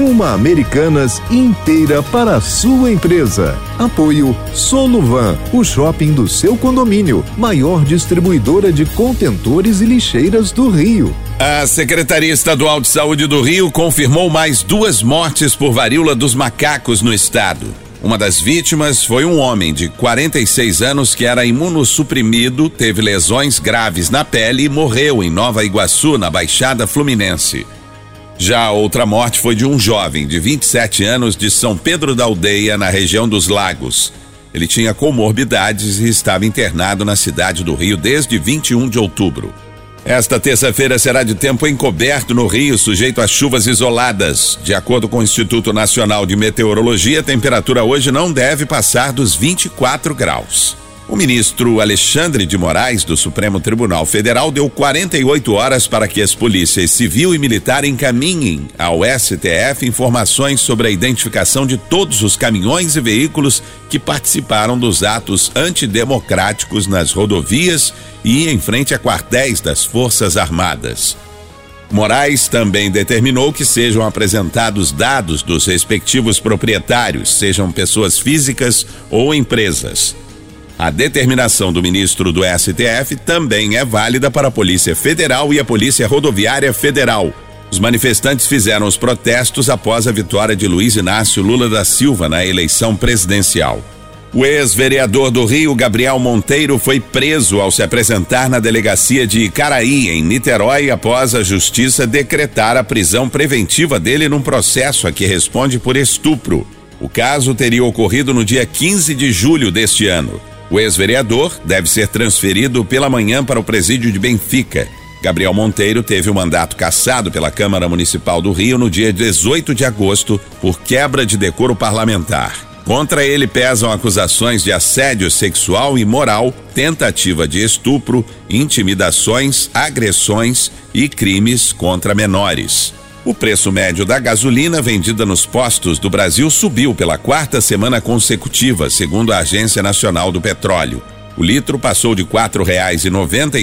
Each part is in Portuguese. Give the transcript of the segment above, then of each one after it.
Uma Americanas inteira para a sua empresa. Apoio Soluvan, o shopping do seu condomínio, maior distribuidora de contentores e lixeiras do Rio. A Secretaria Estadual de Saúde do Rio confirmou mais duas mortes por varíola dos macacos no estado. Uma das vítimas foi um homem de 46 anos que era imunossuprimido, teve lesões graves na pele e morreu em Nova Iguaçu, na Baixada Fluminense. Já a outra morte foi de um jovem de 27 anos de São Pedro da Aldeia, na região dos Lagos. Ele tinha comorbidades e estava internado na cidade do Rio desde 21 de outubro. Esta terça-feira será de tempo encoberto no Rio, sujeito a chuvas isoladas. De acordo com o Instituto Nacional de Meteorologia, a temperatura hoje não deve passar dos 24 graus. O ministro Alexandre de Moraes, do Supremo Tribunal Federal, deu 48 horas para que as polícias civil e militar encaminhem ao STF informações sobre a identificação de todos os caminhões e veículos que participaram dos atos antidemocráticos nas rodovias e em frente a quartéis das Forças Armadas. Moraes também determinou que sejam apresentados dados dos respectivos proprietários, sejam pessoas físicas ou empresas. A determinação do ministro do STF também é válida para a Polícia Federal e a Polícia Rodoviária Federal. Os manifestantes fizeram os protestos após a vitória de Luiz Inácio Lula da Silva na eleição presidencial. O ex-vereador do Rio, Gabriel Monteiro, foi preso ao se apresentar na delegacia de Icaraí, em Niterói, após a justiça decretar a prisão preventiva dele num processo a que responde por estupro. O caso teria ocorrido no dia 15 de julho deste ano. O ex-vereador deve ser transferido pela manhã para o presídio de Benfica. Gabriel Monteiro teve o mandato cassado pela Câmara Municipal do Rio no dia 18 de agosto por quebra de decoro parlamentar. Contra ele pesam acusações de assédio sexual e moral, tentativa de estupro, intimidações, agressões e crimes contra menores. O preço médio da gasolina vendida nos postos do Brasil subiu pela quarta semana consecutiva, segundo a Agência Nacional do Petróleo. O litro passou de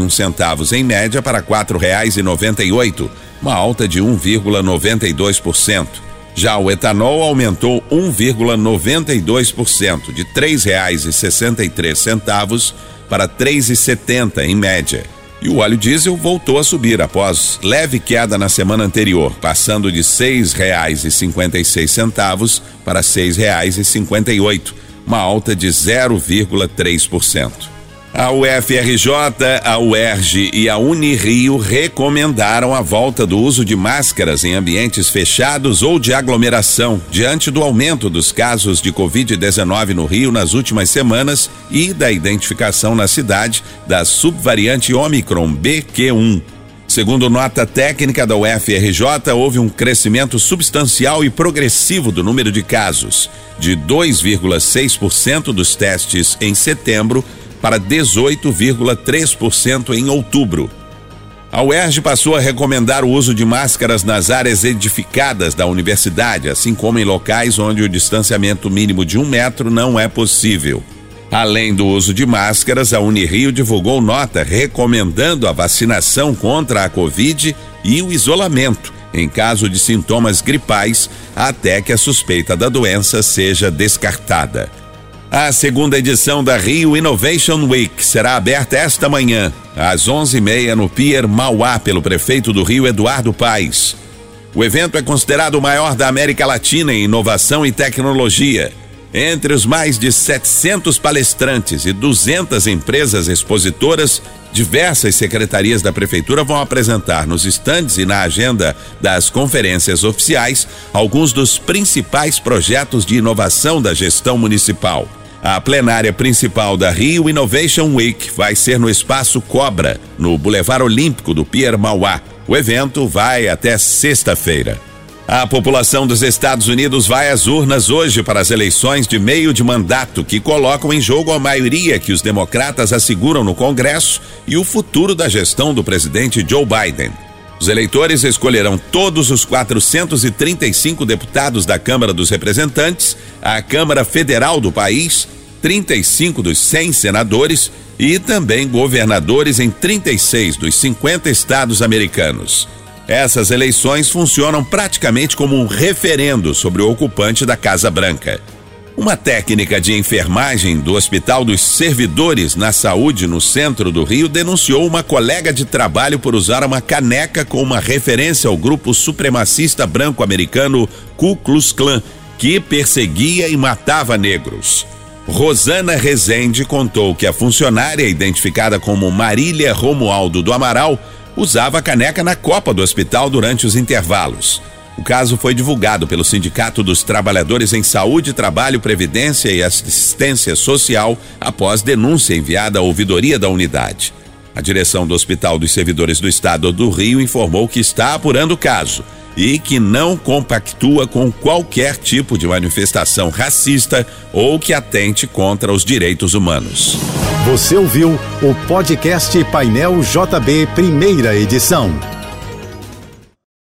um centavos em média para e oito, uma alta de 1,92%. Já o etanol aumentou 1,92%, de três centavos para três e setenta em média. E o óleo diesel voltou a subir após leve queda na semana anterior, passando de seis reais e cinquenta e seis centavos para seis reais e cinquenta e oito, uma alta de 0,3%. A UFRJ, a UERJ e a Unirio recomendaram a volta do uso de máscaras em ambientes fechados ou de aglomeração, diante do aumento dos casos de Covid-19 no Rio nas últimas semanas e da identificação na cidade da subvariante Omicron BQ1. Segundo nota técnica da UFRJ, houve um crescimento substancial e progressivo do número de casos, de 2,6% dos testes em setembro para 18,3% em outubro. A UERJ passou a recomendar o uso de máscaras nas áreas edificadas da universidade, assim como em locais onde o distanciamento mínimo de um metro não é possível. Além do uso de máscaras, a Unirio divulgou nota recomendando a vacinação contra a Covid e o isolamento em caso de sintomas gripais até que a suspeita da doença seja descartada. A segunda edição da Rio Innovation Week será aberta esta manhã, às 11h30 no Pier Mauá, pelo prefeito do Rio, Eduardo Paes. O evento é considerado o maior da América Latina em inovação e tecnologia. Entre os mais de 700 palestrantes e 200 empresas expositoras, diversas secretarias da prefeitura vão apresentar nos estandes e na agenda das conferências oficiais alguns dos principais projetos de inovação da gestão municipal. A plenária principal da Rio Innovation Week vai ser no Espaço Cobra, no Boulevard Olímpico do Pier Mauá. O evento vai até sexta-feira. A população dos Estados Unidos vai às urnas hoje para as eleições de meio de mandato, que colocam em jogo a maioria que os democratas asseguram no Congresso e o futuro da gestão do presidente Joe Biden. Os eleitores escolherão todos os 435 deputados da Câmara dos Representantes, a Câmara Federal do país, 35 dos 100 senadores e também governadores em 36 dos 50 estados americanos. Essas eleições funcionam praticamente como um referendo sobre o ocupante da Casa Branca. Uma técnica de enfermagem do Hospital dos Servidores na Saúde, no centro do Rio, denunciou uma colega de trabalho por usar uma caneca com uma referência ao grupo supremacista branco-americano Ku Klux Klan, que perseguia e matava negros. Rosana Rezende contou que a funcionária, identificada como Marília Romualdo do Amaral, usava a caneca na copa do hospital durante os intervalos. O caso foi divulgado pelo Sindicato dos Trabalhadores em Saúde, Trabalho, Previdência e Assistência Social após denúncia enviada à ouvidoria da unidade. A direção do Hospital dos Servidores do Estado do Rio informou que está apurando o caso e que não compactua com qualquer tipo de manifestação racista ou que atente contra os direitos humanos. Você ouviu o podcast Painel JB, primeira edição.